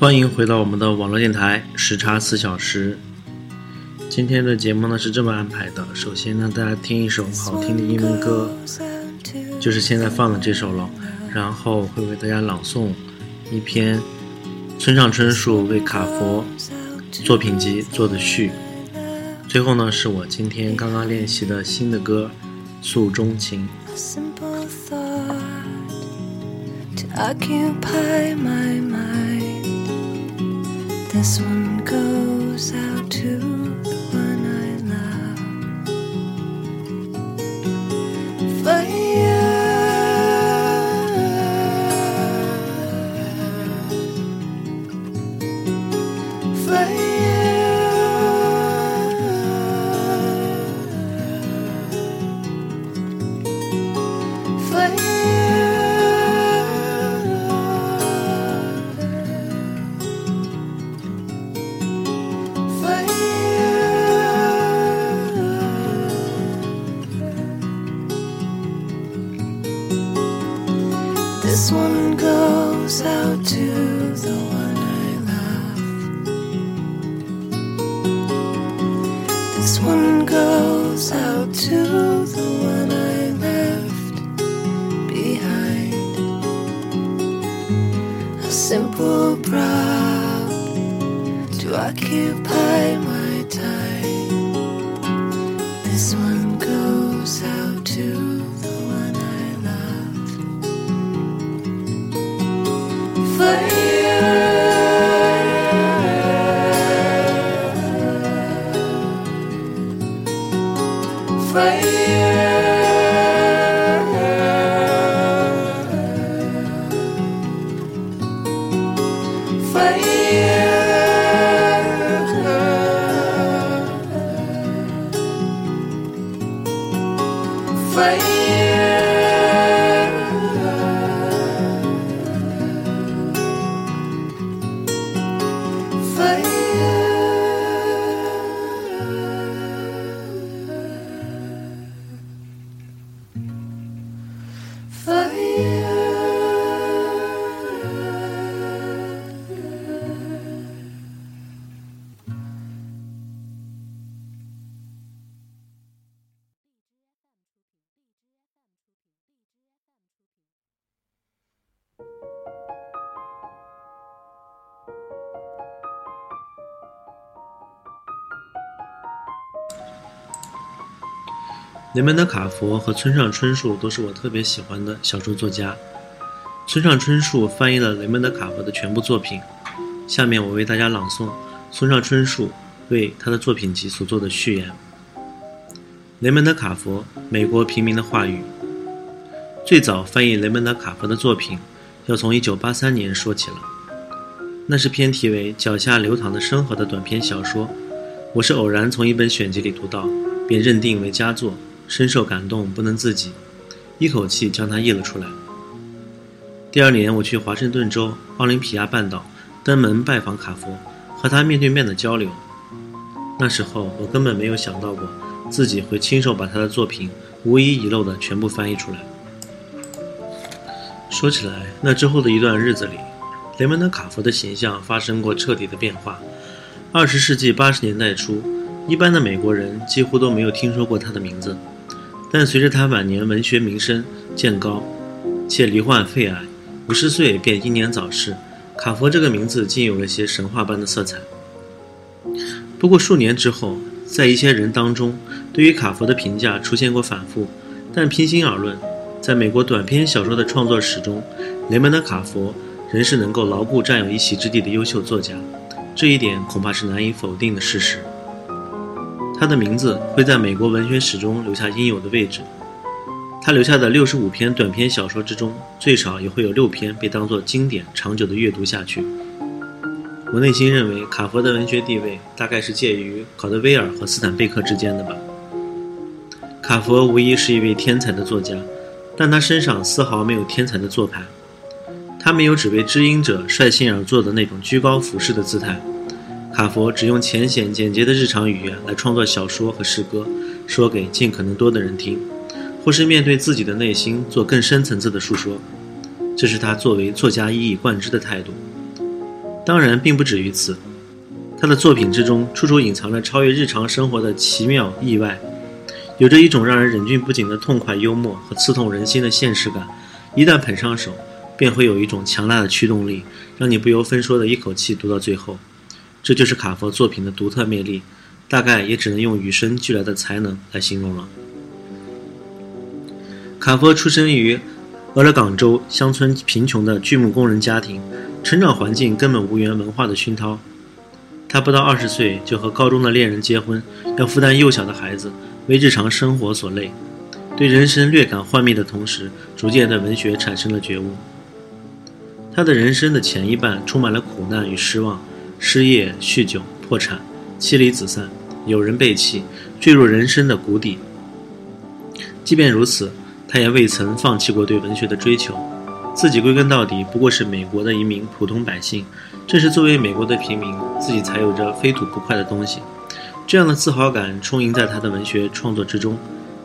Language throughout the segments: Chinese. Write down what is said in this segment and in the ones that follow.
欢迎回到我们的网络电台时差四小时。今天的节目呢是这么安排的：首先呢，大家听一首好听的英文歌，就是现在放的这首了。然后会为大家朗诵一篇村上春树为卡佛作品集做的序。最后呢，是我今天刚刚练习的新的歌《诉衷情》。This one goes out to This one goes out to the one I love. This one goes out to the one I left behind. A simple prop to occupy my time. This one goes out to 雷蒙德·卡佛和村上春树都是我特别喜欢的小说作家。村上春树翻译了雷蒙德·卡佛的全部作品。下面我为大家朗诵村上春树为他的作品集所做的序言。雷蒙德·卡佛，美国平民的话语。最早翻译雷蒙德·卡佛的作品，要从1983年说起了。那是篇题为《脚下流淌的生活》的短篇小说，我是偶然从一本选集里读到，便认定为佳作。深受感动，不能自己，一口气将它译了出来。第二年，我去华盛顿州奥林匹亚半岛登门拜访卡佛，和他面对面的交流。那时候，我根本没有想到过自己会亲手把他的作品无一遗漏的全部翻译出来。说起来，那之后的一段日子里，雷蒙德·卡佛的形象发生过彻底的变化。二十世纪八十年代初，一般的美国人几乎都没有听说过他的名字。但随着他晚年文学名声渐高，且罹患肺癌，五十岁便英年早逝，卡佛这个名字竟有了些神话般的色彩。不过数年之后，在一些人当中，对于卡佛的评价出现过反复。但平心而论，在美国短篇小说的创作史中，雷蒙德·卡佛仍是能够牢固占有一席之地的优秀作家，这一点恐怕是难以否定的事实。他的名字会在美国文学史中留下应有的位置。他留下的六十五篇短篇小说之中，最少也会有六篇被当作经典，长久的阅读下去。我内心认为，卡佛的文学地位大概是介于考德威尔和斯坦贝克之间的吧。卡佛无疑是一位天才的作家，但他身上丝毫没有天才的做派。他没有只为知音者率性而做的那种居高俯视的姿态。卡佛只用浅显简洁的日常语言来创作小说和诗歌，说给尽可能多的人听，或是面对自己的内心做更深层次的述说。这是他作为作家一以贯之的态度。当然，并不止于此，他的作品之中处处隐藏着超越日常生活的奇妙意外，有着一种让人忍俊不禁的痛快幽默和刺痛人心的现实感。一旦捧上手，便会有一种强大的驱动力，让你不由分说的一口气读到最后。这就是卡佛作品的独特魅力，大概也只能用与生俱来的才能来形容了。卡佛出生于俄勒冈州乡村贫穷的锯木工人家庭，成长环境根本无缘文化的熏陶。他不到二十岁就和高中的恋人结婚，要负担幼小的孩子，为日常生活所累，对人生略感幻灭的同时，逐渐对文学产生了觉悟。他的人生的前一半充满了苦难与失望。失业、酗酒、破产、妻离子散、有人背弃，坠入人生的谷底。即便如此，他也未曾放弃过对文学的追求。自己归根到底不过是美国的一名普通百姓，正是作为美国的平民，自己才有着非土不快的东西。这样的自豪感充盈在他的文学创作之中。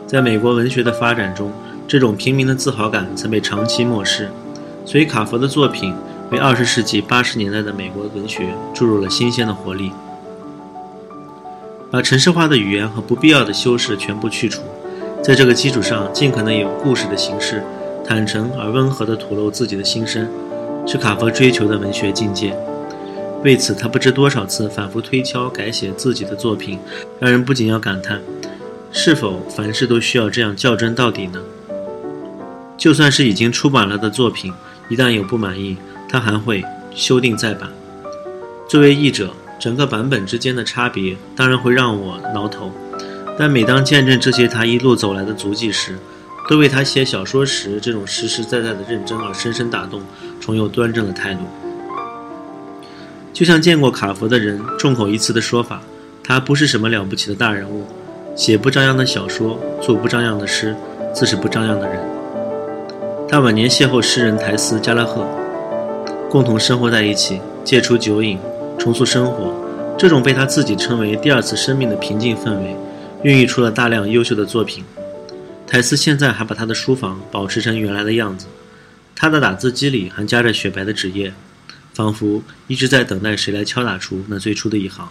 在美国文学的发展中，这种平民的自豪感曾被长期漠视。所以，卡佛的作品。为二十世纪八十年代的美国文学注入了新鲜的活力，把城市化的语言和不必要的修饰全部去除，在这个基础上，尽可能以故事的形式，坦诚而温和地吐露自己的心声，是卡佛追求的文学境界。为此，他不知多少次反复推敲改写自己的作品，让人不仅要感叹：是否凡事都需要这样较真到底呢？就算是已经出版了的作品，一旦有不满意，他还会修订再版。作为译者，整个版本之间的差别当然会让我挠头，但每当见证这些他一路走来的足迹时，都为他写小说时这种实实在在的认真而深深打动，重又端正了态度。就像见过卡佛的人众口一词的说法，他不是什么了不起的大人物，写不张扬的小说，做不张扬的诗，自是不张扬的人。他晚年邂逅诗人台斯·加拉赫。共同生活在一起，戒除酒瘾，重塑生活，这种被他自己称为“第二次生命”的平静氛围，孕育出了大量优秀的作品。泰斯现在还把他的书房保持成原来的样子，他的打字机里还夹着雪白的纸页，仿佛一直在等待谁来敲打出那最初的一行。